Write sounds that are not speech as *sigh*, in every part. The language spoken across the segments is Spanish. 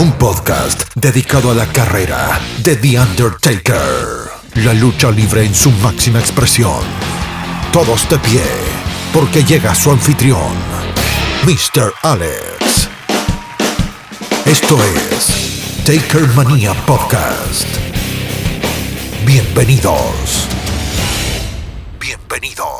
Un podcast dedicado a la carrera de The Undertaker. La lucha libre en su máxima expresión. Todos de pie, porque llega su anfitrión, Mr. Alex. Esto es Taker Mania Podcast. Bienvenidos. Bienvenidos.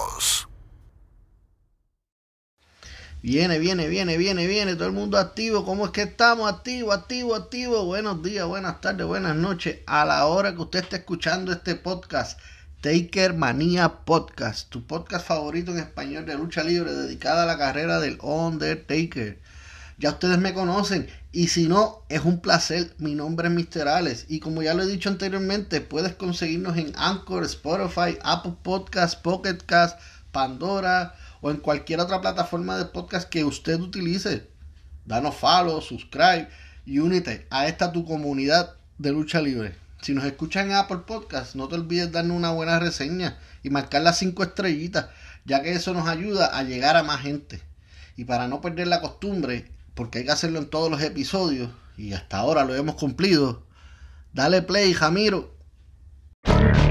Viene, viene, viene, viene, viene, todo el mundo activo. ¿Cómo es que estamos? Activo, activo, activo. Buenos días, buenas tardes, buenas noches. A la hora que usted esté escuchando este podcast, Taker Manía Podcast, tu podcast favorito en español de lucha libre dedicada a la carrera del Undertaker. Ya ustedes me conocen y si no, es un placer. Mi nombre es Mr. Alex y como ya lo he dicho anteriormente, puedes conseguirnos en Anchor, Spotify, Apple Podcast, Pocket Cast, Pandora o en cualquier otra plataforma de podcast que usted utilice. Danos follow, subscribe y únete a esta tu comunidad de lucha libre. Si nos escuchan en Apple Podcast, no te olvides darnos una buena reseña y marcar las cinco estrellitas, ya que eso nos ayuda a llegar a más gente. Y para no perder la costumbre, porque hay que hacerlo en todos los episodios, y hasta ahora lo hemos cumplido, dale play, Jamiro.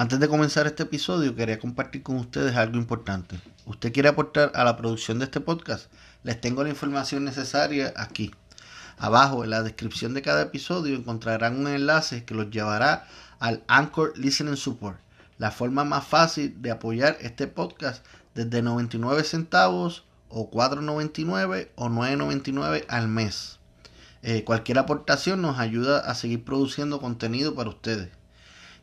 Antes de comenzar este episodio, quería compartir con ustedes algo importante. ¿Usted quiere aportar a la producción de este podcast? Les tengo la información necesaria aquí. Abajo, en la descripción de cada episodio, encontrarán un enlace que los llevará al Anchor Listening Support, la forma más fácil de apoyar este podcast desde 99 centavos o 4.99 o 9.99 al mes. Eh, cualquier aportación nos ayuda a seguir produciendo contenido para ustedes.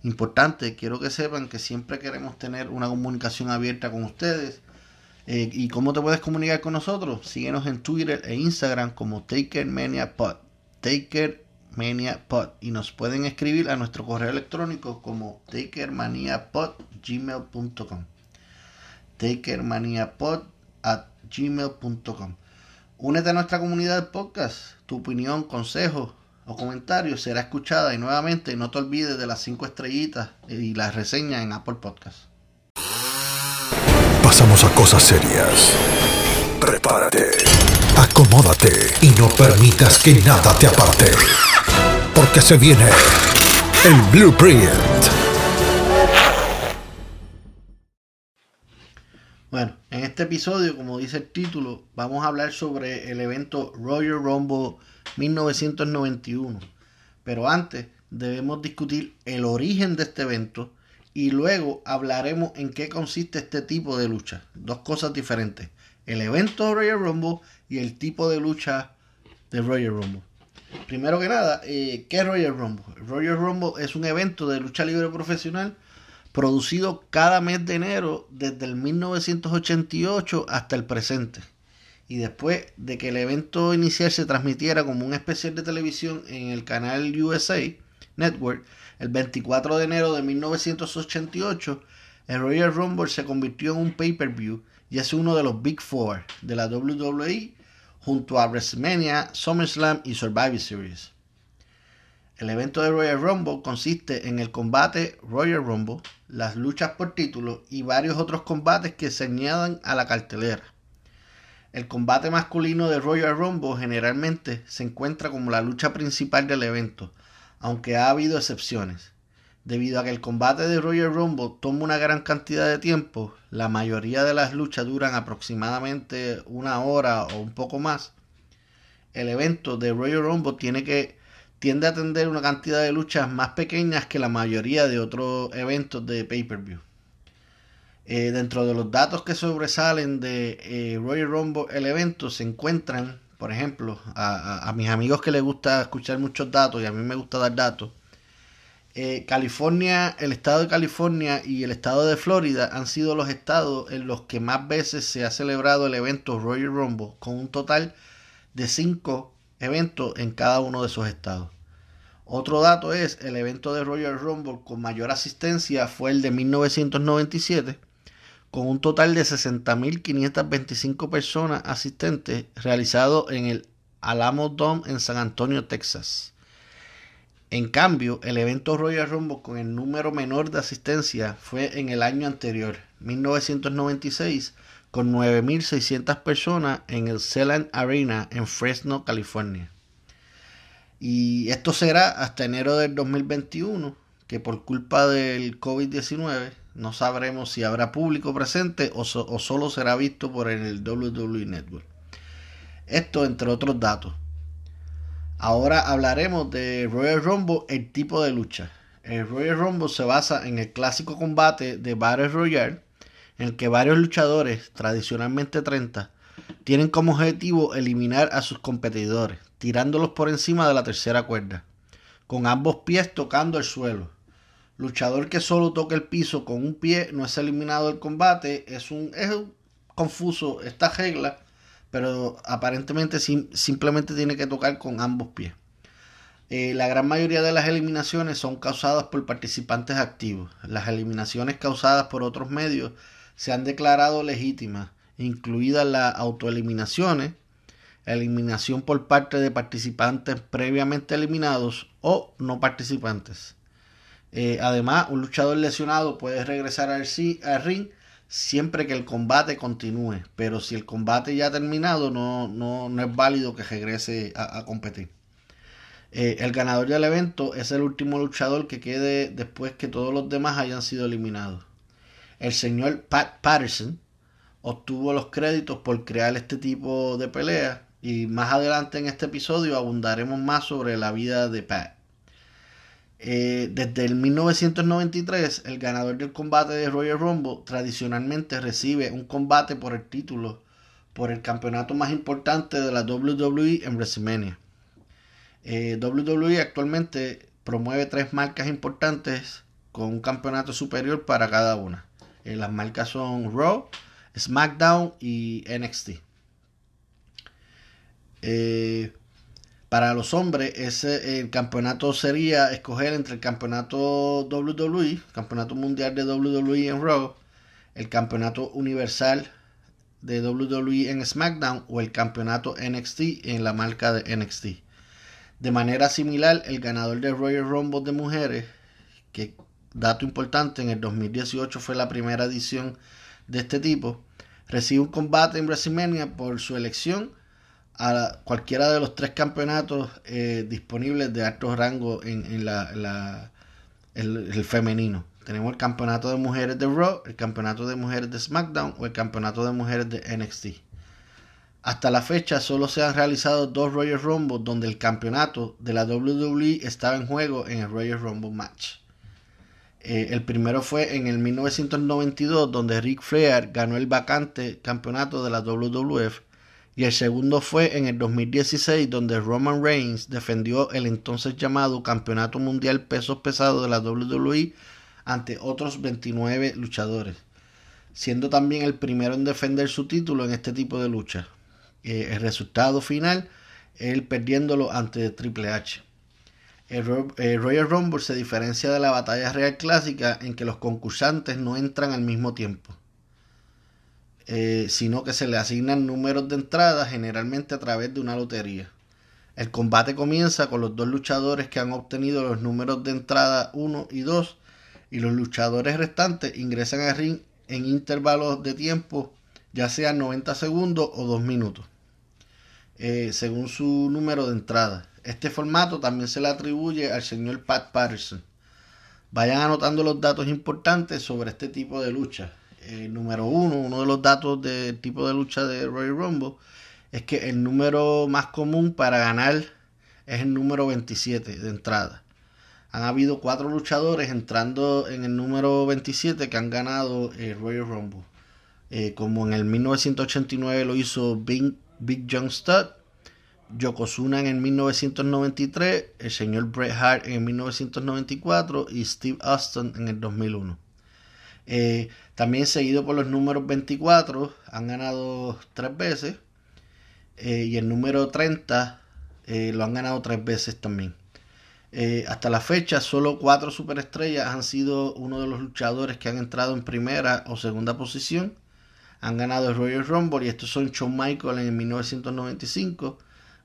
Importante, quiero que sepan que siempre queremos tener una comunicación abierta con ustedes. Eh, ¿Y cómo te puedes comunicar con nosotros? Síguenos en Twitter e Instagram como TakerManiaPod. TakerManiaPod. Y nos pueden escribir a nuestro correo electrónico como takermaniapod.gmail.com takermaniapod at gmail.com Únete a nuestra comunidad de podcast. Tu opinión, consejos o comentarios será escuchada y nuevamente no te olvides de las 5 estrellitas y las reseñas en Apple Podcast. Pasamos a cosas serias. Prepárate, acomódate y no permitas que nada te aparte. Porque se viene el blueprint. Bueno, en este episodio, como dice el título, vamos a hablar sobre el evento Royal Rumble 1991. Pero antes debemos discutir el origen de este evento y luego hablaremos en qué consiste este tipo de lucha. Dos cosas diferentes. El evento Royal Rumble y el tipo de lucha de Royal Rumble. Primero que nada, eh, ¿qué es Royal Rumble? Royal Rumble es un evento de lucha libre profesional producido cada mes de enero desde el 1988 hasta el presente. Y después de que el evento inicial se transmitiera como un especial de televisión en el canal USA Network, el 24 de enero de 1988, el Royal Rumble se convirtió en un pay-per-view y es uno de los Big Four de la WWE junto a WrestleMania, SummerSlam y Survivor Series. El evento de Royal Rumble consiste en el combate Royal Rumble, las luchas por título y varios otros combates que se añadan a la cartelera. El combate masculino de Royal Rumble generalmente se encuentra como la lucha principal del evento, aunque ha habido excepciones. Debido a que el combate de Royal Rumble toma una gran cantidad de tiempo, la mayoría de las luchas duran aproximadamente una hora o un poco más. El evento de Royal Rumble tiene que tiende a atender una cantidad de luchas más pequeñas que la mayoría de otros eventos de pay-per-view. Eh, dentro de los datos que sobresalen de eh, Royal Rumble el evento se encuentran, por ejemplo, a, mis amigos que les gusta escuchar muchos datos y a mí me gusta dar datos, eh, California, el estado de California y el estado de Florida han sido los estados en los que más veces se ha celebrado el evento Royal Rumble, con un total de 5 eventos en cada uno de esos estados. Otro dato es el evento de Royal Rumble con mayor asistencia fue el de 1997, con un total de 60.525 personas asistentes realizado en el Alamo Dome en San Antonio, Texas. En cambio, el evento Royal Rumble con el número menor de asistencia fue en el año anterior, 1996, con 9.600 personas en el Celland Arena en Fresno, California. Y esto será hasta enero del 2021, que por culpa del COVID-19 no sabremos si habrá público presente o, solo será visto por el WWE Network. Esto entre otros datos. Ahora hablaremos de Royal Rumble, el tipo de lucha. El Royal Rumble se basa en el clásico combate de Battle Royale, en el que varios luchadores, tradicionalmente 30, tienen como objetivo eliminar a sus competidores, tirándolos por encima de la tercera cuerda, con ambos pies tocando el suelo. Luchador que solo toque el piso con un pie no es eliminado del combate, es un, es confuso esta regla pero aparentemente simplemente tiene que tocar con ambos pies. Eh, la gran mayoría de las eliminaciones son causadas por participantes activos. Las eliminaciones causadas por otros medios se han declarado legítimas, incluidas las autoeliminaciones, eliminación por parte de participantes previamente eliminados o no participantes. Eh, además, un luchador lesionado puede regresar al, ring siempre que el combate continúe. Pero si el combate ya ha terminado, no, no, es válido que regrese a, competir. Eh, el ganador del evento es el último luchador que quede después que todos los demás hayan sido eliminados. El señor Pat Patterson obtuvo los créditos por crear este tipo de pelea y más adelante en este episodio abundaremos más sobre la vida de Pat. Eh, desde el 1993, el ganador del combate de Royal Rumble tradicionalmente recibe un combate por el título por el campeonato más importante de la WWE en WrestleMania. Eh, WWE actualmente promueve tres marcas importantes con un campeonato superior para cada una. Eh, las marcas son Raw, SmackDown y NXT. Para los hombres, ese, el campeonato sería escoger entre el campeonato WWE, campeonato mundial de WWE en Raw, el campeonato universal de WWE en SmackDown o el campeonato NXT en la marca de NXT. De manera similar, el ganador del Royal Rumble de mujeres, que dato importante, en el 2018 fue la primera edición de este tipo, recibe un combate en WrestleMania por su elección a cualquiera de los tres campeonatos eh, disponibles de alto rango en, la, el, femenino. Tenemos el campeonato de mujeres de Raw, el campeonato de mujeres de SmackDown o el campeonato de mujeres de NXT. Hasta la fecha solo se han realizado dos Royal Rumble donde el campeonato de la WWE estaba en juego en el Royal Rumble match. Eh, el primero fue en el 1992 donde Ric Flair ganó el vacante campeonato de la WWF y el segundo fue en el 2016 donde Roman Reigns defendió el entonces llamado Campeonato Mundial Pesos Pesados de la WWE ante otros 29 luchadores, siendo también el primero en defender su título en este tipo de lucha. Eh, el resultado final, él perdiéndolo ante Triple H. El, Royal Rumble se diferencia de la batalla real clásica en que los concursantes no entran al mismo tiempo. Eh, sino que se le asignan números de entrada generalmente a través de una lotería. El combate comienza con los dos luchadores que han obtenido los números de entrada 1 y 2 y los luchadores restantes ingresan al ring en intervalos de tiempo ya sea 90 segundos o 2 minutos, eh, según su número de entrada. Este formato también se le atribuye al señor Pat Patterson. Vayan anotando los datos importantes sobre este tipo de lucha. Eh, número uno, uno de los datos del tipo de lucha de Royal Rumble es que el número más común para ganar es el número 27 de entrada. Han habido cuatro luchadores entrando en el número 27 que han ganado el Royal Rumble. Eh, como en el 1989 lo hizo Big, Big John Studd, Yokozuna en el 1993, el señor Bret Hart en el 1994 y Steve Austin en el 2001. Eh, también seguido por los números 24, han ganado tres veces. Eh, y el número 30 eh, lo han ganado tres veces también. hasta la fecha, solo cuatro superestrellas han sido uno de los luchadores que han entrado en primera o segunda posición. Han ganado el Royal Rumble y estos son Shawn Michaels en 1995,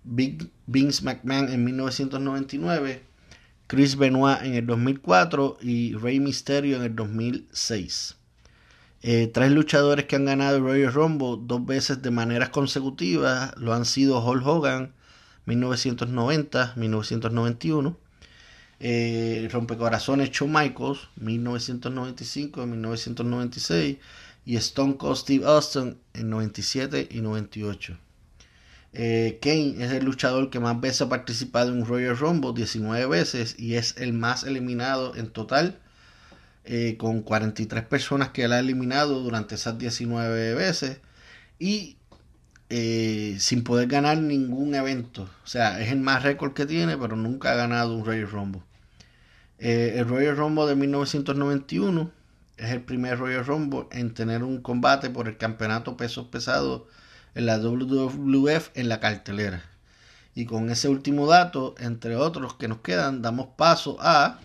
Big Vince McMahon en 1999, Chris Benoit en el 2004 y Rey Mysterio en el 2006. Eh, tres luchadores que han ganado el Royal Rumble dos veces de maneras consecutivas lo han sido Hulk Hogan 1990, 1991. Eh, Rompecorazones Shawn Michaels 1995 1996 y Stone Cold Steve Austin en 97 y 98. Eh, Kane es el luchador que más veces ha participado en un Royal Rumble, 19 veces, y es el más eliminado en total, eh, con 43 personas que él ha eliminado durante esas 19 veces, y eh, sin poder ganar ningún evento. O sea, es el más récord que tiene, pero nunca ha ganado un Royal Rumble. el Royal Rumble de 1991 es el primer Royal Rumble en tener un combate por el campeonato pesos pesados en la WWF en la cartelera. Y con ese último dato, entre otros que nos quedan, damos paso a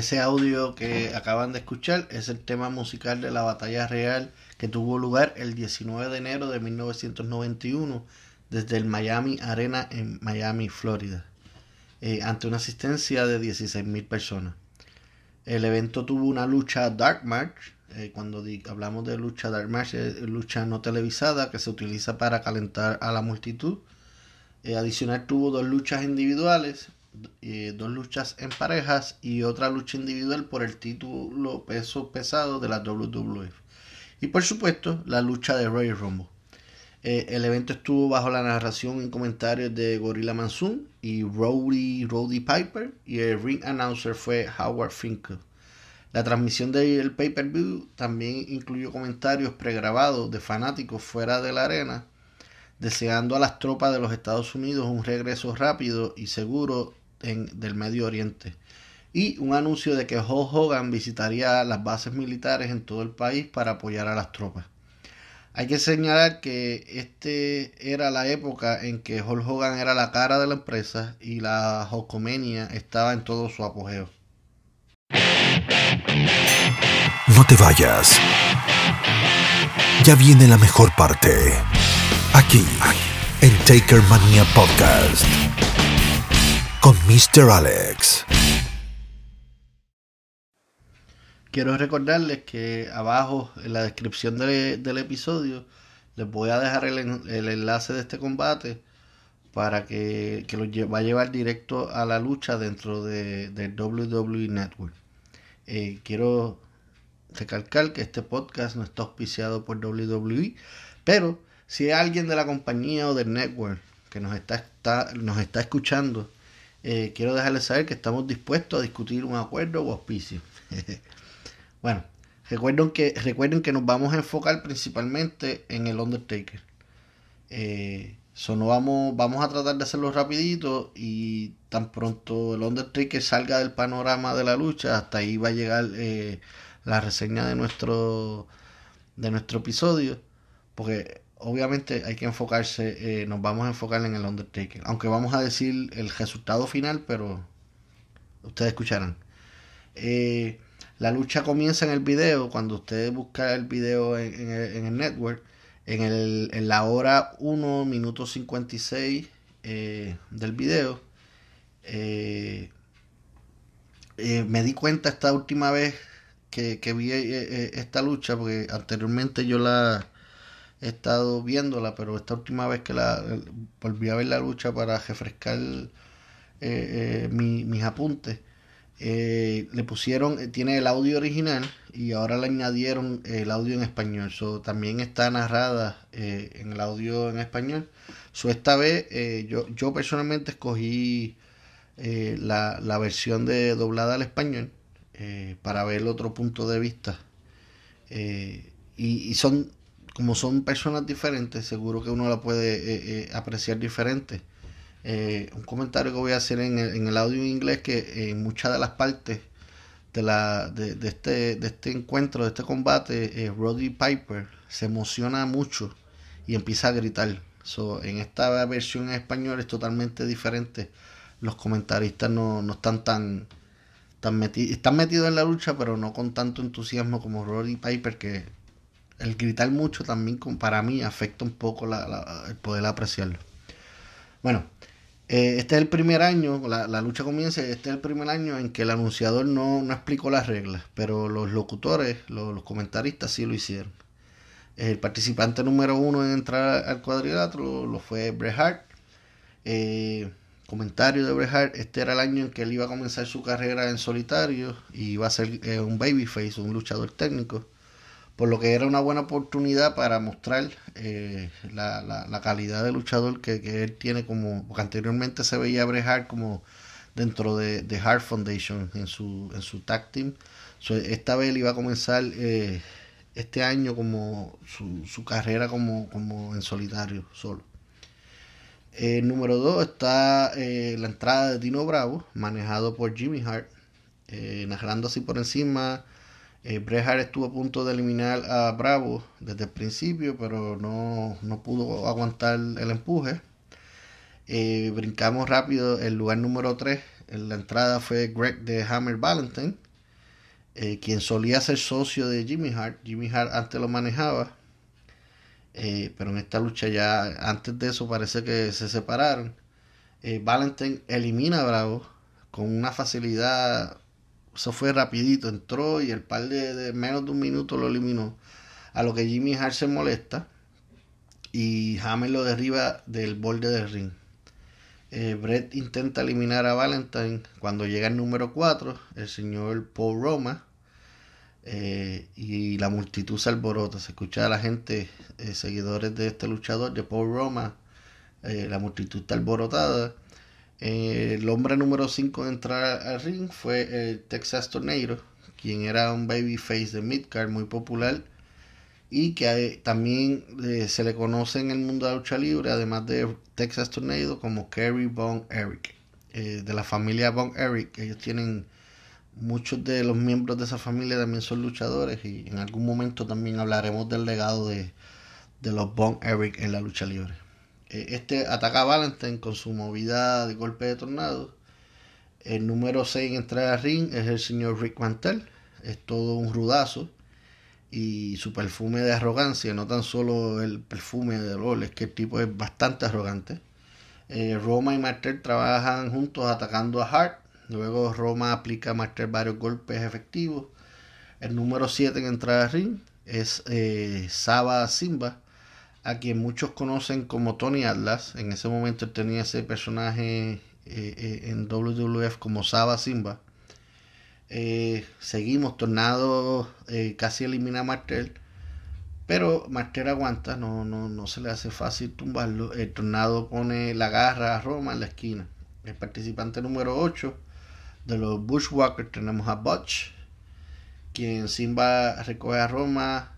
Ese audio que acaban de escuchar es el tema musical de la batalla real que tuvo lugar el 19 de enero de 1991 desde el Miami Arena en Miami, Florida, eh, ante una asistencia de 16.000 personas. El evento tuvo una lucha Dark March, eh, cuando hablamos de lucha Dark March, es lucha no televisada que se utiliza para calentar a la multitud. Eh, adicional tuvo dos luchas individuales, dos luchas en parejas y otra lucha individual por el título peso pesado de la WWF. Y por supuesto, la lucha de Royal Rumble. Eh, el evento estuvo bajo la narración y comentarios de Gorilla Monsoon y Roddy, Roddy Piper y el ring announcer fue Howard Finkel. La transmisión del pay-per-view también incluyó comentarios pregrabados de fanáticos fuera de la arena, deseando a las tropas de los Estados Unidos un regreso rápido y seguro del Medio Oriente. Y un anuncio de que Hulk Hogan visitaría las bases militares en todo el país para apoyar a las tropas. Hay que señalar que este era la época en que Hulk Hogan era la cara de la empresa y la Hulkomania estaba en todo su apogeo. No te vayas. Ya viene la mejor parte. Aquí, en Taker Mania Podcast con Mr. Alex. Quiero recordarles que abajo en la descripción del episodio les voy a dejar el, enlace de este combate para que, que lo va a llevar directo a la lucha dentro de, del WWE Network. Eh, quiero recalcar que este podcast no está auspiciado por WWE, pero si hay alguien de la compañía o del network que nos está, nos está escuchando eh, quiero dejarles saber que estamos dispuestos a discutir un acuerdo o auspicio. *laughs* bueno, recuerden que, recuerden que nos vamos a enfocar principalmente en el Undertaker. Eh, no vamos, vamos a tratar de hacerlo rapidito y tan pronto el Undertaker salga del panorama de la lucha, hasta ahí va a llegar eh, la reseña de nuestro, de nuestro episodio. Porque obviamente hay que enfocarse, eh, nos vamos a enfocar en el Undertaker. Aunque vamos a decir el resultado final, pero ustedes escucharán. Eh, la lucha comienza en el video, cuando ustedes buscan el video en, el, network, en, el, en, la hora 1 minuto 56 eh, del video. me di cuenta esta última vez que, que vi esta lucha, porque anteriormente yo la he estado viéndola, pero esta última vez que la volví a ver la lucha para refrescar eh, eh, mis apuntes, eh, le pusieron, tiene el audio original y ahora le añadieron el audio en español. So, también está narrada en el audio en español. So, esta vez yo, yo personalmente escogí la, la, versión de doblada al español para ver el otro punto de vista. y, y son como son personas diferentes, seguro que uno la puede eh, eh, apreciar diferente. Eh, un comentario que voy a hacer en el, en el audio en inglés que en muchas de las partes de, la, de, este, de este encuentro, de este combate, Roddy Piper se emociona mucho y empieza a gritar. So, en esta versión en español es totalmente diferente. Los comentaristas no, no están tan, tan metidos, están metidos en la lucha, pero no con tanto entusiasmo como Roddy Piper, que el gritar mucho también para mí afecta un poco el poder apreciarlo. Bueno, eh, este es el primer año, la, lucha comienza, este es el primer año en que el anunciador no, explicó las reglas, pero los locutores, los, comentaristas sí lo hicieron. El participante número uno en entrar al cuadrilátero lo fue Bret Hart. Eh, comentario de Bret Hart, este era el año en que él iba a comenzar su carrera en solitario y iba a ser eh, un babyface, un luchador técnico por lo que era una buena oportunidad para mostrar eh, la, calidad de luchador que, él tiene como, porque anteriormente se veía a como dentro de, de Hart Foundation en su, en su tag team. esta vez él iba a comenzar eh, este año como su, carrera como, como en solitario, solo. El número 2 está eh, la entrada de Dino Bravo, manejado por Jimmy Hart, narrando así por encima eh, estuvo a punto de eliminar a Bravo desde el principio, pero no, pudo aguantar el empuje. Eh, brincamos rápido el lugar número 3. En la entrada fue Greg de Hammer Valentine, eh, quien solía ser socio de Jimmy Hart. Jimmy Hart antes lo manejaba, eh, pero en esta lucha ya antes de eso parece que se separaron. Valentine elimina a Bravo con una facilidad eso fue rapidito, entró y el par de, menos de un minuto lo eliminó. A lo que Jimmy Hart se molesta y Hammer lo derriba del borde del ring. Eh, Brett intenta eliminar a Valentine cuando llega el número 4, el señor Paul Roma, eh, y la multitud se alborota. Se escucha a la gente, eh, seguidores de este luchador, de Paul Roma, la multitud está alborotada. Eh, el hombre número 5 en entrar al ring fue el Texas Tornado, quien era un babyface de midcard muy popular y que también eh, se le conoce en el mundo de la lucha libre, además de Texas Tornado, como Kerry Von Eric, eh, de la familia Von Eric. Ellos tienen muchos de los miembros de esa familia también son luchadores y en algún momento también hablaremos del legado de, de los Von Eric en la lucha libre. Eh, este ataca a Valentine con su movida de golpe de tornado. El número 6 en entrar al ring es el señor Rick Mantel. Es todo un rudazo. Y su perfume de arrogancia, no tan solo el perfume de dolor, es que el tipo es bastante arrogante. Eh, Roma y Martel trabajan juntos atacando a Hart. Luego Roma aplica a Martel varios golpes efectivos. El número 7 en entrar al ring es eh, Saba Simba a quien muchos conocen como Tony Atlas. En ese momento tenía ese personaje eh, eh, en WWF como Saba Simba. Eh, seguimos, Tornado casi elimina a Martel. Pero Martel aguanta, no, no, no se le hace fácil tumbarlo. El Tornado pone la garra a Roma en la esquina. El participante número 8 de los Bushwhackers tenemos a Butch, quien Simba recoge a Roma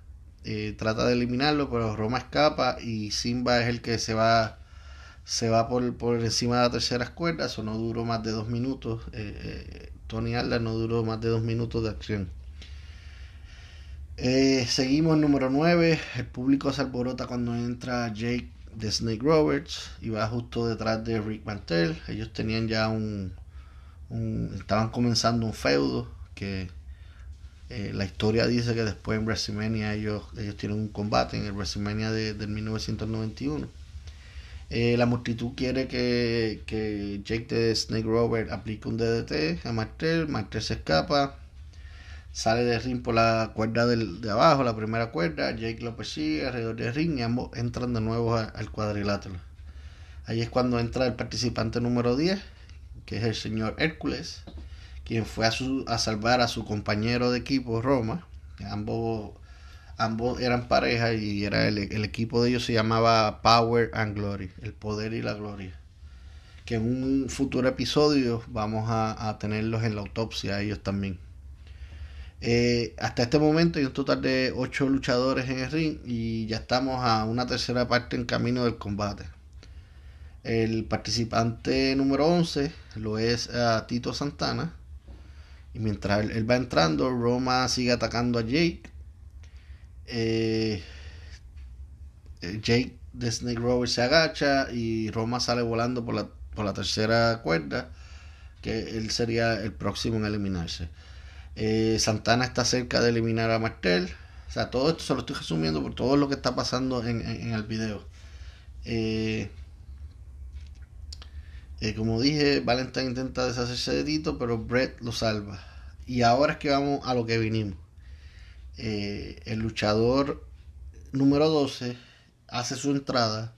eh, trata de eliminarlo, pero Roma escapa y Simba es el que se va se va por, por encima de la tercera cuerda, eso no duró más de dos minutos. Eh, eh, Tony Alda no duró más de dos minutos de acción. Seguimos número 9. El público se alborota cuando entra Jake de Snake Roberts y va justo detrás de Rick Mantel. Ellos tenían ya un, estaban comenzando un feudo que eh, la historia dice que después en WrestleMania ellos, ellos tienen un combate en el WrestleMania de, del 1991. Eh, la multitud quiere que, que Jake de Snake Robert aplique un DDT a Martel. Martel se escapa. Sale del ring por la cuerda del, de abajo, la primera cuerda. Jake lo persigue alrededor del ring y ambos entran de nuevo al cuadrilátero. Ahí es cuando entra el participante número 10, que es el señor Hércules, quien fue a, su, a salvar a su compañero de equipo Roma. Ambos ambos eran pareja y era el, equipo de ellos se llamaba Power and Glory, el poder y la gloria. Que en un futuro episodio vamos a, tenerlos en la autopsia ellos también. Eh, hasta este momento hay un total de 8 luchadores en el ring y ya estamos a una tercera parte en camino del combate. El participante número 11 lo es a Tito Santana. Y mientras él va entrando, Roma sigue atacando a Jake eh, eh, Jake de Snake Rover se agacha y Roma sale volando por la, por la tercera cuerda, que él sería el próximo en eliminarse. Eh, Santana está cerca de eliminar a Martel. O sea, todo esto se lo estoy resumiendo por todo lo que está pasando en, el video. Como dije, Valentine intenta deshacerse de Tito, pero Brett lo salva. Y ahora es que vamos a lo que vinimos. Eh, el luchador número 12 hace su entrada,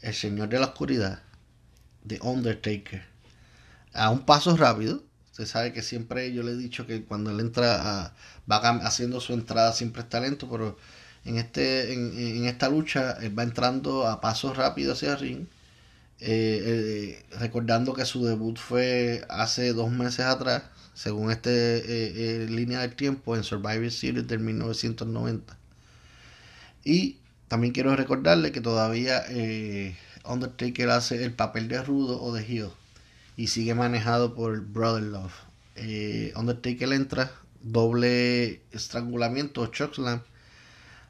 el Señor de la Oscuridad, de Undertaker, a un paso rápido. Usted sabe que siempre yo le he dicho que cuando él entra, a, va haciendo su entrada siempre está lento, pero en, este, en, esta lucha él va entrando a pasos rápidos hacia el ring. Eh, eh, recordando que su debut fue hace dos meses atrás según esta eh, línea del tiempo, en Survivor Series del 1990. Y también quiero recordarle que todavía Undertaker hace el papel de rudo o de heel y sigue manejado por Brother Love. Undertaker entra doble estrangulamiento o chokeslam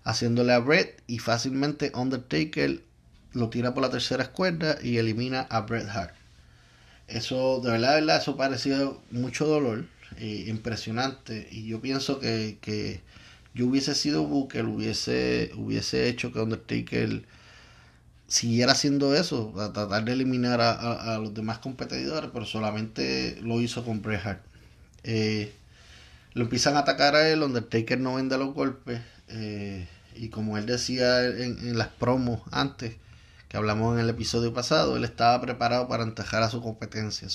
haciéndole a Bret y fácilmente Undertaker lo tira por la tercera cuerda y elimina a Bret Hart. Eso, de verdad, eso pareció mucho dolor, eh, impresionante. Y yo pienso que, yo hubiese sido Booker, hubiese, hubiese hecho que Undertaker siguiera haciendo eso, a tratar de eliminar a, los demás competidores, pero solamente lo hizo con Bret Hart. Eh, lo empiezan a atacar a él, Undertaker no vende los golpes, eh, y como él decía en las promos antes, que hablamos en el episodio pasado, él estaba preparado para entejar a su competencia.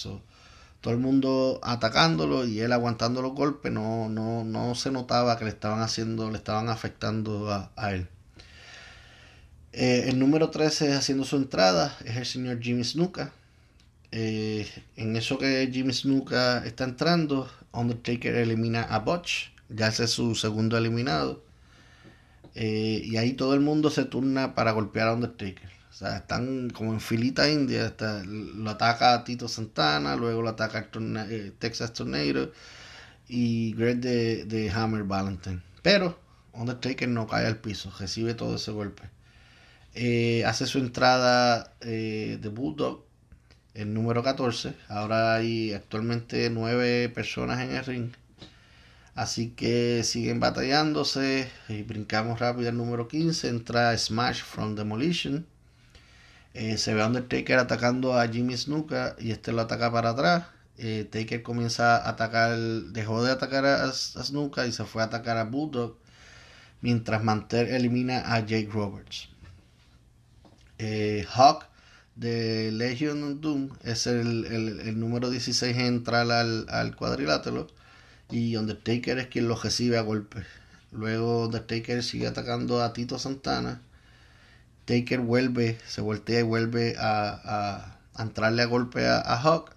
todo el mundo atacándolo y él aguantando los golpes, no, no, no se notaba que le estaban haciendo, le estaban afectando a, él. Eh, el número 13 haciendo su entrada es el señor Jimmy Snuka. Eh, en eso que Jimmy Snuka está entrando, Undertaker elimina a Butch, ya es su segundo eliminado. Eh, y ahí todo el mundo se turna para golpear a Undertaker. O sea, están como en filita india. lo ataca Tito Santana, luego lo ataca eh, Texas Tornado y Greg de, Hammer Valentine. Pero Undertaker no cae al piso, recibe todo ese golpe. Eh, hace su entrada eh, de Bulldog, el número 14. Ahora hay actualmente nueve personas en el ring. Así que siguen batallándose. Brincamos rápido al número 15. Entra Smash from Demolition. Eh, se ve a Undertaker atacando a Jimmy Snuka y este lo ataca para atrás. Eh, Taker comienza a atacar, dejó de atacar a, Snuka y se fue a atacar a Bulldog. Mientras Mantel elimina a Jake Roberts. Eh, Hawk de Legion Doom es el, número 16 en entrar al, al cuadrilátero. Y Undertaker es quien lo recibe a golpe. Luego Undertaker sigue atacando a Tito Santana Taker vuelve, se voltea y vuelve a, entrarle a golpe a, Hawk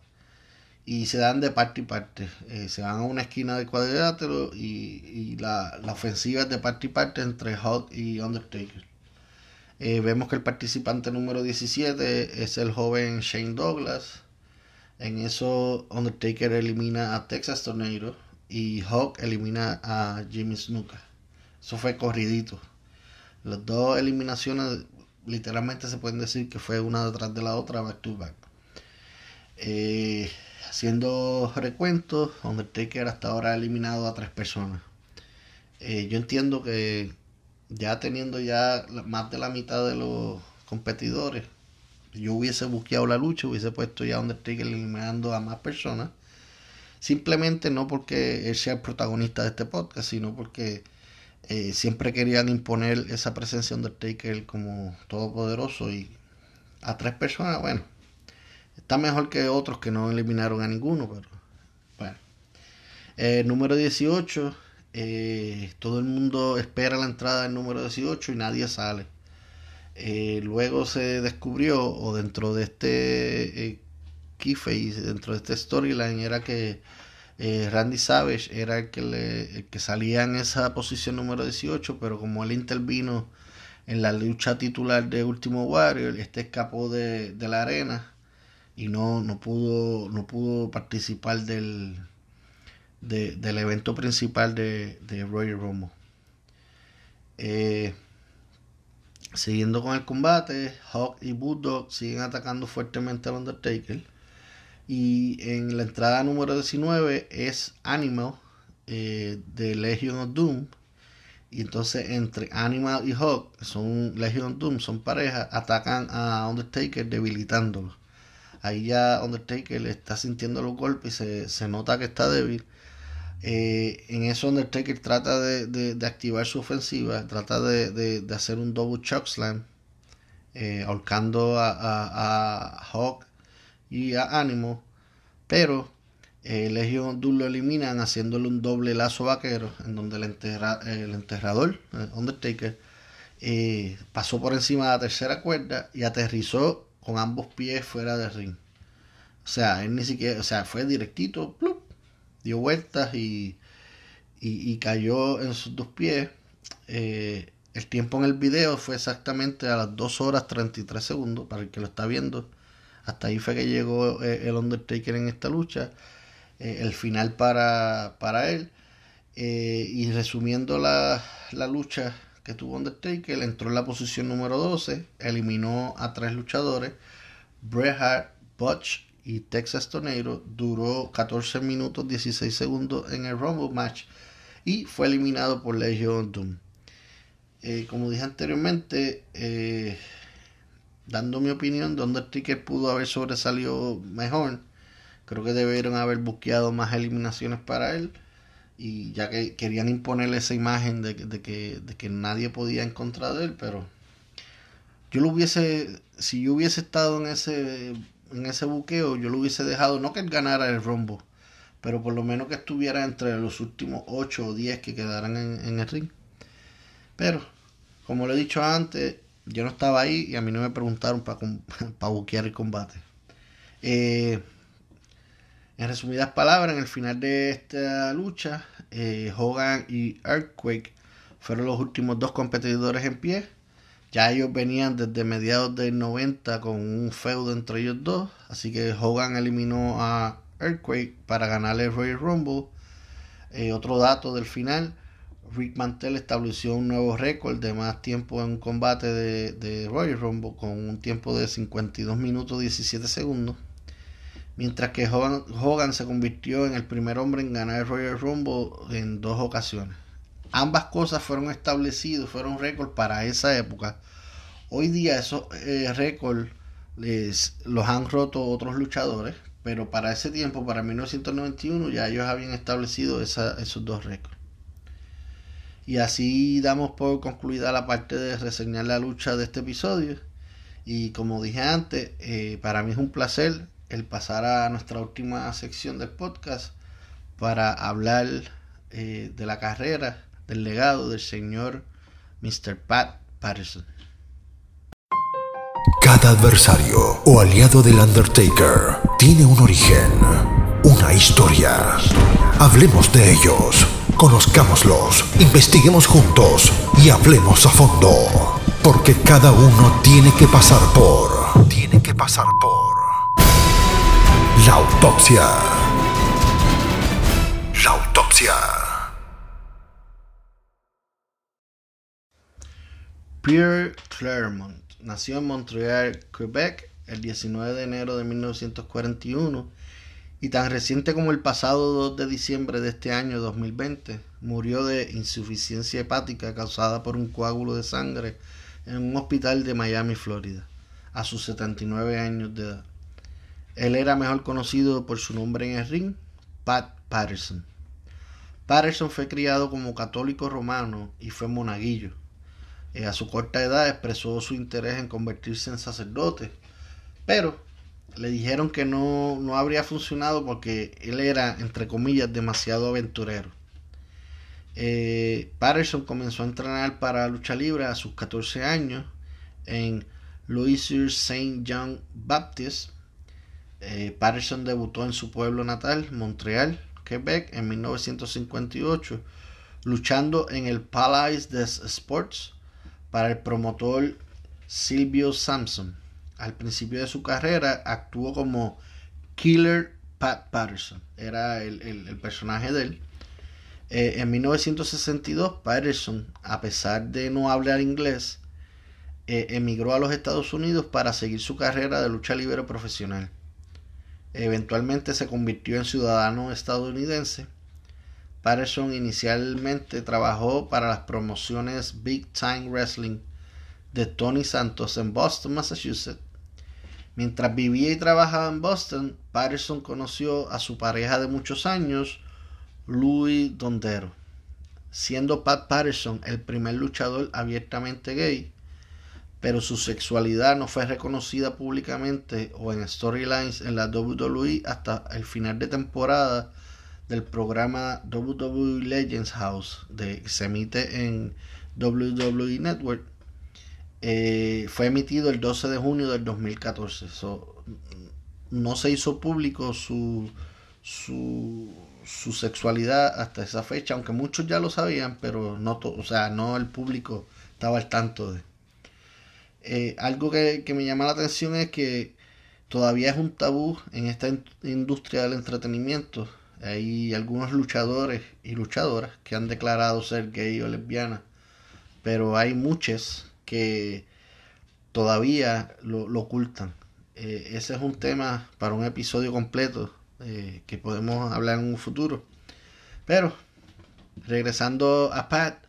y se dan de parte y parte. Eh, se van a una esquina del cuadrilátero y, la, ofensiva es de parte y parte entre Hawk y Undertaker. Eh, vemos que el participante número 17 es el joven Shane Douglas. En eso Undertaker elimina a Texas Tornado y Hawk elimina a Jimmy Snuka. Eso fue corridito. Las dos eliminaciones literalmente se pueden decir que fue una detrás de la otra, back to back. Eh, haciendo recuentos, Undertaker hasta ahora ha eliminado a tres personas. Eh, yo entiendo que ya teniendo ya más de la mitad de los competidores, yo hubiese buscado la lucha, hubiese puesto ya Undertaker eliminando a más personas. Simplemente no porque él sea el protagonista de este podcast, sino porque eh, siempre querían imponer esa presencia de Undertaker como todopoderoso y a tres personas, bueno, está mejor que otros que no eliminaron a ninguno, pero bueno. Eh, número 18, eh, todo el mundo espera la entrada del número 18 y nadie sale. luego se descubrió, o dentro de este y dentro de este storyline, era que eh, Randy Savage era el que, le, que salía en esa posición número 18, pero como él intervino en la lucha titular de Último Warrior, este escapó de, la arena y no, no, pudo, no pudo participar del, del evento principal de, de Royal Rumble. Eh, siguiendo con el combate, Hawk y Bulldog siguen atacando fuertemente al Undertaker. Y en la entrada número 19 es Animal eh, de Legion of Doom. Y entonces entre Animal y Hawk, son Legion of Doom, son pareja, atacan a Undertaker debilitándolo. Ahí ya Undertaker le está sintiendo los golpes y se, nota que está débil. Eh, en eso Undertaker trata de, activar su ofensiva, trata de, hacer un double chokeslam, eh, ahorcando a, a Hawk y a Ánimo, pero eh, Legion lo eliminan haciéndole un doble lazo vaquero en donde el, enterrador, el Undertaker, eh, pasó por encima de la tercera cuerda y aterrizó con ambos pies fuera del ring. O sea, él ni siquiera, o sea, fue directito, dio vueltas y, y, cayó en sus dos pies. Eh, el tiempo en el video fue exactamente a las 2 horas 33 segundos, para el que lo está viendo. Hasta ahí fue que llegó eh, el Undertaker en esta lucha. Eh, el final para, para él. Eh, y resumiendo la, lucha que tuvo Undertaker, entró en la posición número 12, eliminó a tres luchadores, Bret Hart, Butch y Texas Tornado, duró 14 minutos 16 segundos en el Rumble match y fue eliminado por Legion Doom. como dije anteriormente, dando mi opinión, donde Undertaker pudo haber sobresalido mejor. Creo que debieron haber buscado más eliminaciones para él. Y ya que querían imponerle esa imagen de, que, de que nadie podía encontrar de él, pero yo lo hubiese, si yo hubiese estado en ese, en ese buqueo, yo lo hubiese dejado, no que él ganara el rombo, pero por lo menos que estuviera entre los últimos 8 o 10 que quedaran en, en el ring. Pero, como lo he dicho antes, yo no estaba ahí y a mí no me preguntaron para *laughs* pa buquear el combate. Eh, en resumidas palabras, en el final de esta lucha, eh, Hogan y Earthquake fueron los últimos dos competidores en pie. Ya ellos venían desde mediados del 90 con un feudo entre ellos dos. Así que Hogan eliminó a Earthquake para ganarle Royal Rumble. Eh, otro dato del final. Rick Mantel estableció un nuevo récord de más tiempo en un combate de, Royal Rumble con un tiempo de 52 minutos 17 segundos. Mientras que Hogan, se convirtió en el primer hombre en ganar el Royal Rumble en dos ocasiones. Ambas cosas fueron establecidos, fueron récords para esa época. Hoy día esos eh, récords los han roto otros luchadores, pero para ese tiempo, para 1991, ya ellos habían establecido esos dos récords. Y así damos por concluida la parte de reseñar la lucha de este episodio. Y como dije antes, eh, para mí es un placer el pasar a nuestra última sección del podcast para hablar eh, de la carrera, del legado del señor Mr. Pat Patterson. Cada adversario o aliado del Undertaker tiene un origen, una historia. Hablemos de ellos conozcámoslos, investiguemos juntos y hablemos a fondo. Porque cada uno tiene que pasar por... Tiene que pasar por... La autopsia. La autopsia. Pierre Clermont nació en Montreal, Quebec, el 19 de enero de 1941 y tan reciente como el pasado 2 de diciembre de este año 2020 murió de insuficiencia hepática causada por un coágulo de sangre en un hospital de Miami, Florida, a sus 79 años de edad. Él era mejor conocido por su nombre en el ring, Pat Patterson. Patterson fue criado como católico romano y fue monaguillo. Eh, a su corta edad expresó su interés en convertirse en sacerdote, pero le dijeron que no, no habría funcionado porque él era, entre comillas, demasiado aventurero. Eh, Patterson comenzó a entrenar para lucha libre a sus 14 años en Louisier St. John Baptist. Eh, Patterson debutó en su pueblo natal, Montreal, Quebec, en 1958, luchando en el Palais des Sports para el promotor Silvio Sampson. Al principio de su carrera actuó como Killer Pat Patterson, era el, personaje de él. Eh, en 1962, Patterson, a pesar de no hablar inglés, eh, emigró a los Estados Unidos para seguir su carrera de lucha libre profesional. Eventualmente se convirtió en ciudadano estadounidense. Patterson inicialmente trabajó para las promociones Big Time Wrestling de Tony Santos en Boston, Massachusetts. Mientras vivía y trabajaba en Boston, Patterson conoció a su pareja de muchos años, Louis Dondero, siendo Pat Patterson el primer luchador abiertamente gay pero su sexualidad no fue reconocida públicamente o en storylines en la WWE hasta el final de temporada del programa WWE Legends House de, que se emite en WWE Network. Eh, fue emitido el 12 de junio del 2014. no se hizo público su, su, su, sexualidad hasta esa fecha, aunque muchos ya lo sabían, pero no, o sea, no el público estaba al tanto de. Eh, algo que, me llama la atención es que todavía es un tabú en esta industria del entretenimiento. Hay algunos luchadores y luchadoras que han declarado ser gay o lesbiana, pero hay muchas que todavía lo, ocultan. Eh, ese es un tema para un episodio completo eh, que podemos hablar en un futuro. Pero, regresando a Pat,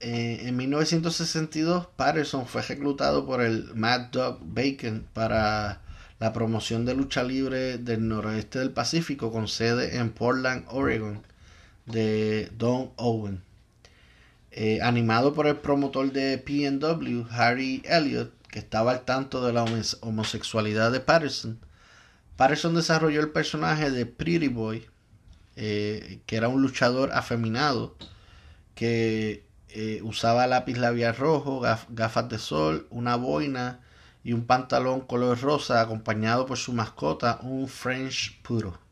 eh, en 1962, Patterson fue reclutado por el Mad Dog Bacon para la promoción de lucha libre del noroeste del Pacífico con sede en Portland, Oregon, de Don Owen. Eh, animado por el promotor de PNW, Harry Elliott, que estaba al tanto de la homosexualidad de Patterson, Patterson desarrolló el personaje de Pretty Boy, eh, que era un luchador afeminado que eh, usaba lápiz labial rojo, gafas de sol, una boina y un pantalón color rosa acompañado por su mascota, un French puro.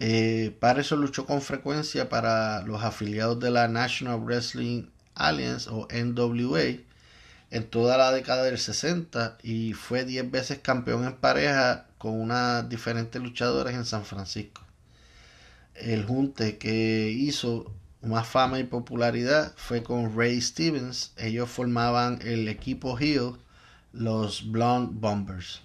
Eh, luchó con frecuencia para los afiliados de la National Wrestling Alliance o NWA en toda la década del 60 y fue 10 veces campeón en pareja con unas diferentes luchadoras en San Francisco. El junte que hizo más fama y popularidad fue con Ray Stevens. Ellos formaban el equipo Hill, los Blonde Bombers.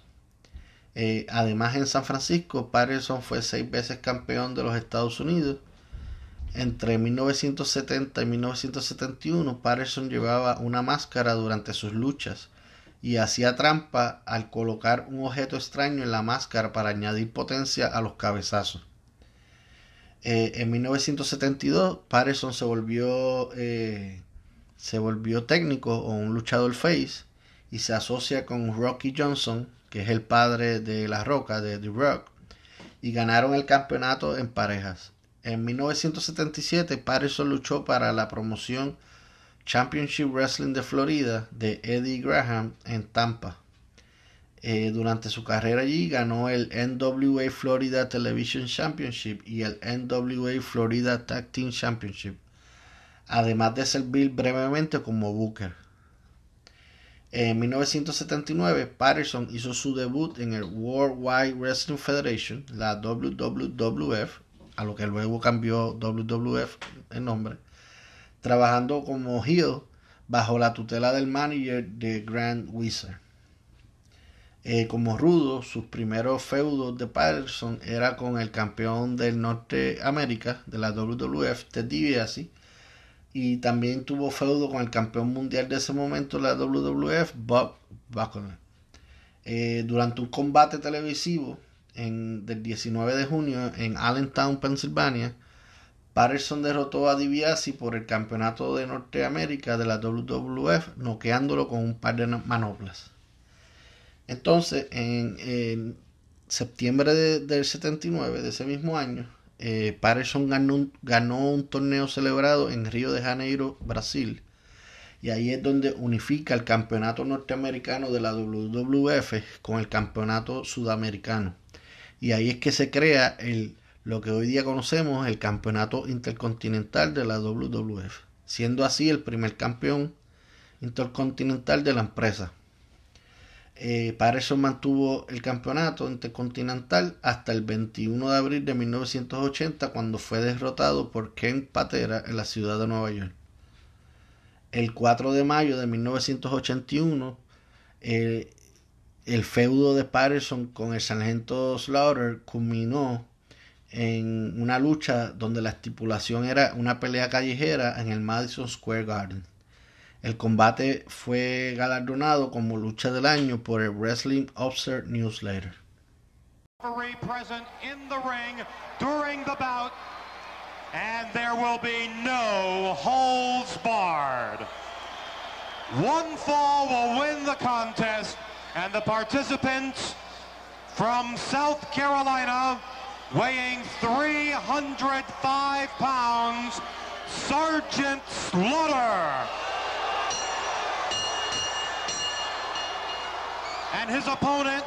Eh, además en San Francisco, Patterson fue seis veces campeón de los Estados Unidos. Entre 1970 y 1971, Patterson llevaba una máscara durante sus luchas y hacía trampa al colocar un objeto extraño en la máscara para añadir potencia a los cabezazos. Eh, en 1972, Patterson se volvió, eh, se volvió técnico o un luchador face y se asocia con Rocky Johnson, que es el padre de La Roca, de The Rock, y ganaron el campeonato en parejas. En 1977, Patterson luchó para la promoción Championship Wrestling de Florida de Eddie Graham en Tampa. Eh, durante su carrera allí ganó el NWA Florida Television Championship y el NWA Florida Tag Team Championship, además de servir brevemente como Booker. En 1979, Patterson hizo su debut en el World Wide Wrestling Federation, la WWF, a lo que luego cambió WWF el nombre, trabajando como heel bajo la tutela del manager de Grant Wizard. Eh, como rudo, sus primeros feudos de Patterson era con el campeón del Norteamérica de la WWF, Ted DiBiase, y también tuvo feudo con el campeón mundial de ese momento la WWF, Bob Buckner. Eh, durante un combate televisivo en, del 19 de junio en Allentown, Pensilvania, Patterson derrotó a DiBiase por el campeonato de Norteamérica de la WWF, noqueándolo con un par de manoplas. Entonces, en, septiembre del 79, de ese mismo año, eh, Patterson ganó, un torneo celebrado en Río de Janeiro, Brasil. Y ahí es donde unifica el campeonato norteamericano de la WWF con el campeonato sudamericano. Y ahí es que se crea el, lo que hoy día conocemos el campeonato intercontinental de la WWF, siendo así el primer campeón intercontinental de la empresa. Eh, Patterson mantuvo el campeonato intercontinental hasta el 21 de abril de 1980 cuando fue derrotado por Ken Patera en la ciudad de Nueva York. El 4 de mayo de 1981 eh, el feudo de Patterson con el sargento Slaughter culminó en una lucha donde la estipulación era una pelea callejera en el Madison Square Garden. El combate fue galardonado como lucha del año por el Wrestling Observer Newsletter. present in the ring during the bout, and there will be no holds barred. One fall will win the contest, and the participants from South Carolina, weighing 305 pounds, Sergeant Slaughter. And his opponent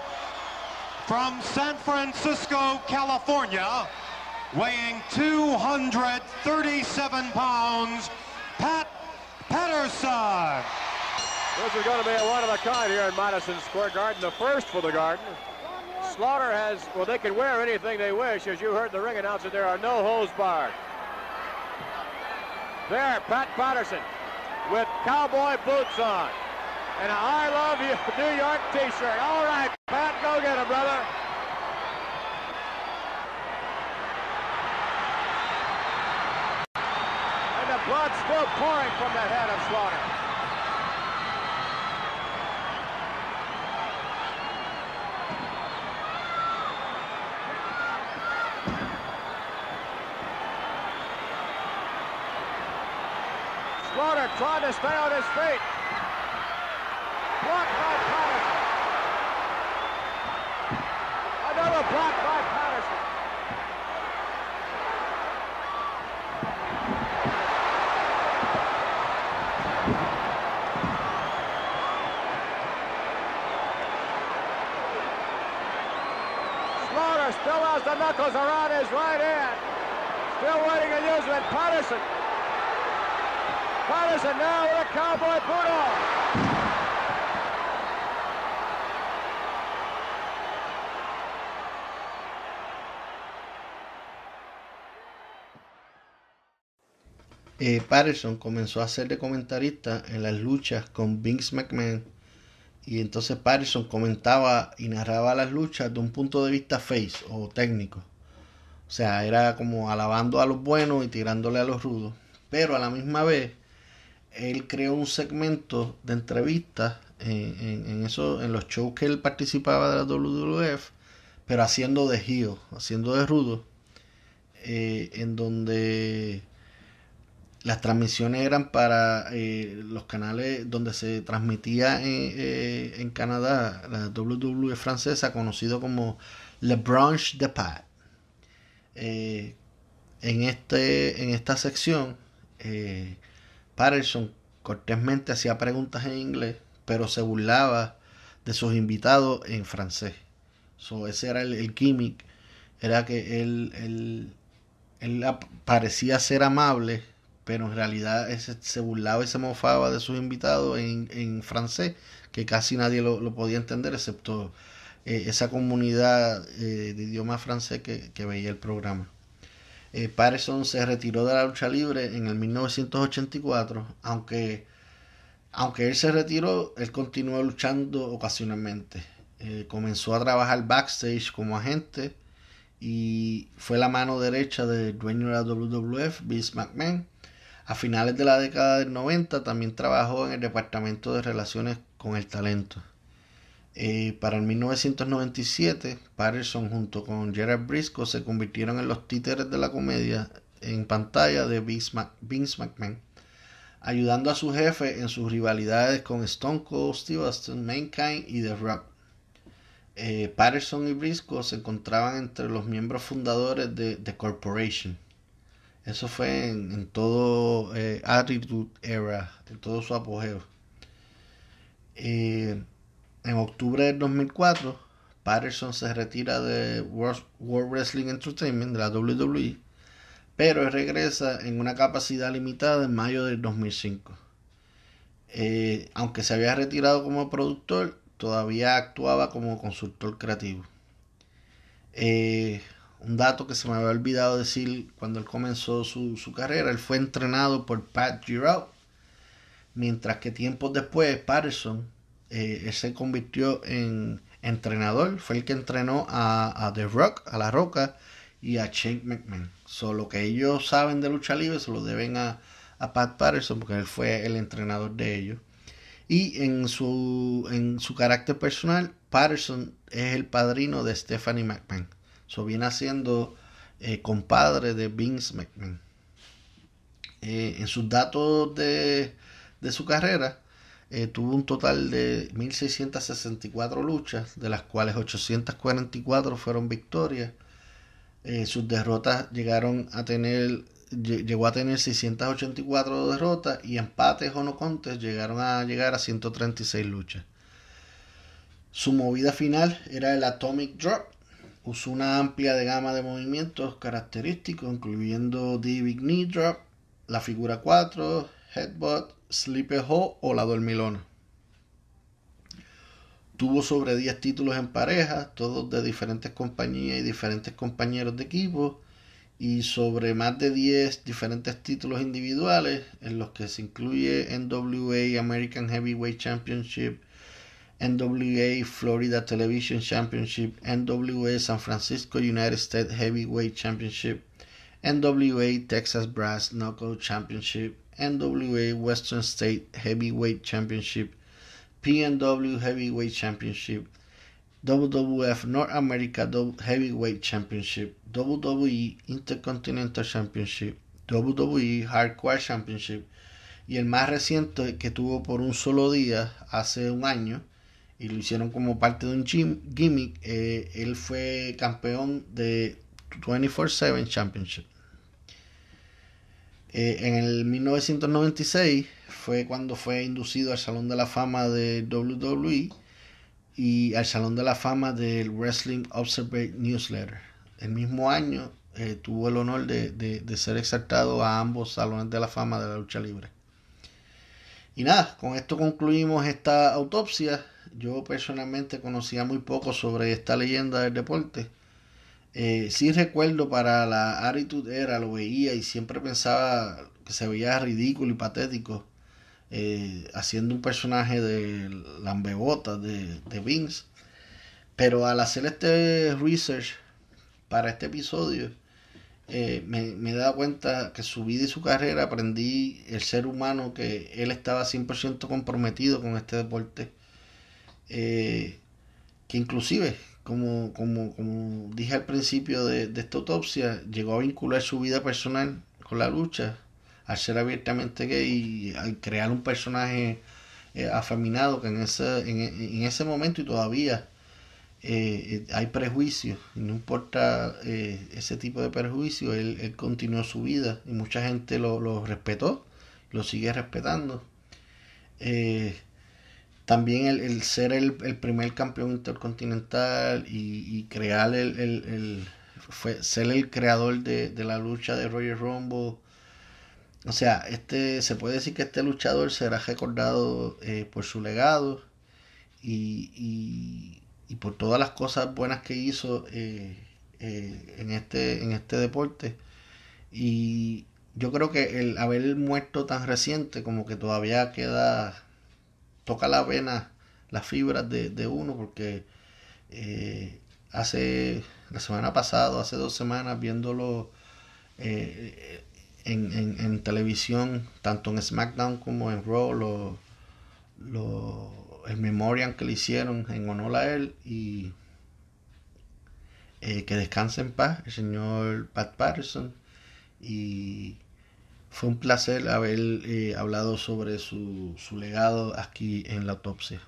from San Francisco, California, weighing 237 pounds, Pat Patterson. This is going to be a one-of-a-kind here in Madison Square Garden, the first for the Garden. Slaughter has, well, they can wear anything they wish. As you heard the ring announcer, there are no holes barred. There, Pat Patterson with cowboy boots on and I love you *laughs* New York t-shirt. All right, Pat, go get him, brother. And the blood still pouring from the head of Slaughter. Slaughter trying to stay on his feet. Blocked by Patterson. Another block by Patterson. Slaughter still has the knuckles around his right hand. Still waiting to use it. Patterson. Patterson now with a cowboy boot on. Eh, Patterson comenzó a ser de comentarista en las luchas con Vince McMahon y entonces Patterson comentaba y narraba las luchas de un punto de vista face o técnico. O sea, era como alabando a los buenos y tirándole a los rudos. Pero a la misma vez, él creó un segmento de entrevistas en, eso, en los shows que él participaba de la WWF, pero haciendo de heel, haciendo de rudo, eh, en donde las transmisiones eran para eh, los canales donde se transmitía eh, en, Canadá la WWE francesa, conocido como Le Branche de Pat. Eh, en, este, en esta sección, Patterson cortésmente hacía preguntas en inglés, pero se burlaba de sus invitados en francés. ese era el, el era que él, él, él parecía ser amable pero en realidad ese, se burlaba y se mofaba de sus invitados en, francés, que casi nadie lo, podía entender, excepto eh, esa comunidad eh, de idioma francés que, veía el programa. Eh, Patterson se retiró de la lucha libre en el 1984, aunque Aunque él se retiró, él continuó luchando ocasionalmente. Eh, comenzó a trabajar backstage como agente y fue la mano derecha del dueño de la WWF, Vince McMahon. A finales de la década del 90 también trabajó en el departamento de relaciones con el talento. Eh, para el 1997, Patterson junto con Gerard Briscoe se convirtieron en los títeres de la comedia en pantalla de Vince, McMahon, ayudando a su jefe en sus rivalidades con Stone Cold Steve Austin, Mankind y The Rock. Eh, Patterson y Briscoe se encontraban entre los miembros fundadores de The Corporation. Eso fue en, todo eh, Attitude Era, en todo su apogeo. Eh, en octubre del 2004, Patterson se retira de World, Wrestling Entertainment, de la WWE, pero regresa en una capacidad limitada en mayo del 2005. aunque se había retirado como productor, todavía actuaba como consultor creativo. Eh, un dato que se me había olvidado decir cuando él comenzó su, carrera, él fue entrenado por Pat Giroux, mientras que tiempos después Patterson eh, se convirtió en entrenador, fue el que entrenó a, The Rock, a La Roca y a Shane McMahon. Solo que ellos saben de lucha libre se lo deben a, a Pat Patterson porque él fue el entrenador de ellos. Y en su, en su carácter personal, Patterson es el padrino de Stephanie McMahon. So viene siendo eh, compadre de Vince McMahon. Eh, en sus datos de, de su carrera, eh, tuvo un total de 1.664 luchas, de las cuales 844 fueron victorias. sus derrotas llegaron a tener llegó a tener 684 derrotas y empates o no contes llegaron a llegar a 136 luchas. Su movida final era el Atomic Drop. Usó una amplia de gama de movimientos característicos, incluyendo Big Knee Drop, la figura 4, Headbutt, Sleeper Hole o la dormilona. Tuvo sobre 10 títulos en pareja, todos de diferentes compañías y diferentes compañeros de equipo y sobre más de 10 diferentes títulos individuales en los que se incluye NWA American Heavyweight Championship, NWA Florida Television Championship, NWA San Francisco United States Heavyweight Championship, NWA Texas Brass Knuckle Championship, NWA Western State Heavyweight Championship, PNW Heavyweight Championship, WWF North America Heavyweight Championship, WWE Intercontinental Championship, WWE Hardcore Championship y el más reciente que tuvo por un solo día hace un año y lo hicieron como parte de un gimmick, eh, él fue campeón de 24/7 Championship. Eh, en el 1996 fue cuando fue inducido al Salón de la Fama de WWE y al Salón de la Fama del Wrestling Observer Newsletter. El mismo año eh, tuvo el honor de, ser exaltado a ambos Salones de la Fama de la lucha libre. Y nada, con esto concluimos esta autopsia. Yo personalmente conocía muy poco sobre esta leyenda del deporte. Eh, sí recuerdo para la Attitude Era, lo veía y siempre pensaba que se veía ridículo y patético eh, haciendo un personaje de lambebota de, de Vince. Pero al hacer este research para este episodio, eh, me, me he dado cuenta que su vida y su carrera aprendí el ser humano que él estaba 100% comprometido con este deporte. Eh, que inclusive, como, como, como dije al principio de, esta autopsia, llegó a vincular su vida personal con la lucha al ser abiertamente gay y al crear un personaje eh, afeminado que en ese, en, ese momento y todavía eh, hay prejuicios no importa ese tipo de prejuicio, él, continuó su vida y mucha gente lo, respetó, lo sigue respetando. También el, ser el, primer campeón intercontinental y, crear el, fue ser el creador de, de la lucha de Roger Rumble o sea, este, se puede decir que este luchador será recordado eh, por su legado y, por todas las cosas buenas que hizo eh, eh, en, este, en este deporte. Y yo creo que el haber muerto tan reciente como que todavía queda toca la vena, las fibras de, uno, porque eh, hace la semana pasada, hace dos semanas, viéndolo eh, en, televisión, tanto en SmackDown como en Raw, lo, el memorial que le hicieron en honor a él y eh, que descanse en paz el señor Pat Patterson y fue un placer haber eh, hablado sobre su, su legado aquí en la autopsia.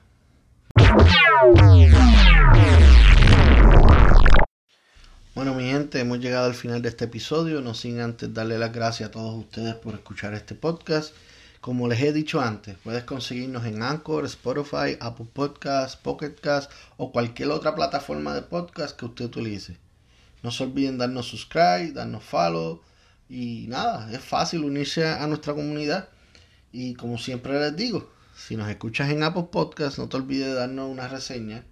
Bueno, mi gente, hemos llegado al final de este episodio. No sin antes darle las gracias a todos ustedes por escuchar este podcast. Como les he dicho antes, puedes conseguirnos en Anchor, Spotify, Apple Podcasts, Pocket Cast o cualquier otra plataforma de podcast que usted utilice. No se olviden darnos subscribe, darnos follow y nada, es fácil unirse a nuestra comunidad. Y como siempre les digo, si nos escuchas en Apple Podcasts, no te olvides de darnos una reseña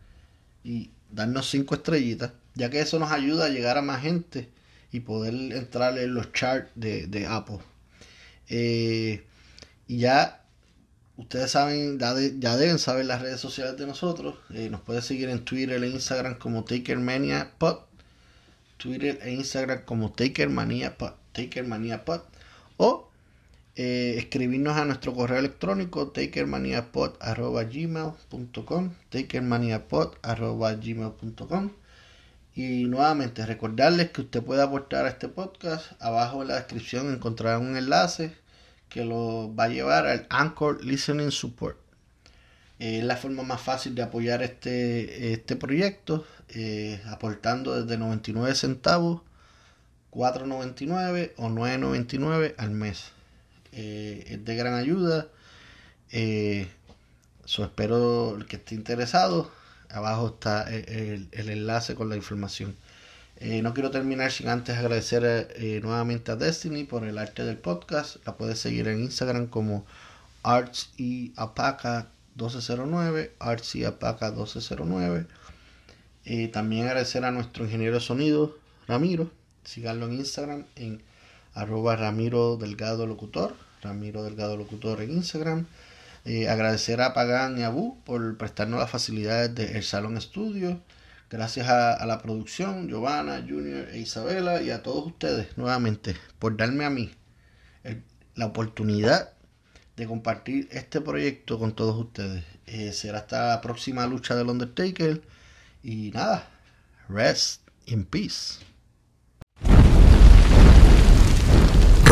y darnos cinco estrellitas, ya que eso nos ayuda a llegar a más gente y poder entrar en los charts de, Apple. Eh, y ya ustedes saben, ya, deben saber las redes sociales de nosotros. Eh, nos pueden seguir en Twitter e Instagram como TakerManiaPod. Twitter e Instagram como TakerManiaPod. TakerManiaPod. O eh, escribirnos a nuestro correo electrónico takermaniapod.gmail.com takermaniapod.gmail.com y nuevamente recordarles que usted puede aportar a este podcast. Abajo en la descripción encontrarán un enlace que lo va a llevar al Anchor Listening Support. Es la forma más fácil de apoyar este, este proyecto eh, aportando desde 99 centavos 4.99 o 9.99 al mes eh, es de gran ayuda. Eh, espero el que esté interesado. Abajo está el, enlace con la información. Eh, no quiero terminar sin antes agradecer eh, nuevamente a Destiny por el arte del podcast. La puedes seguir en Instagram como Arts y Apaca 1209. Arts y Apaca 1209. también agradecer a nuestro ingeniero de sonido, Ramiro. Síganlo en Instagram en arroba Ramiro Delgado Locutor. Ramiro Delgado Locutor en Instagram. Eh, agradecer a Pagan y a Bu por prestarnos las facilidades del Salón Estudio. Gracias a, la producción, Giovanna, Junior e Isabela y a todos ustedes nuevamente por darme a mí la oportunidad de compartir este proyecto con todos ustedes. Eh, será hasta la próxima lucha del Undertaker y nada, rest in peace.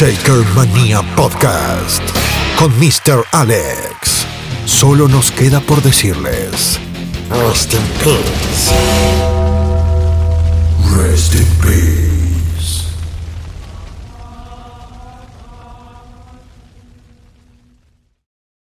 Taker Manía Podcast con Mr. Alex. Solo nos queda por decirles: Rest in peace. Rest in peace.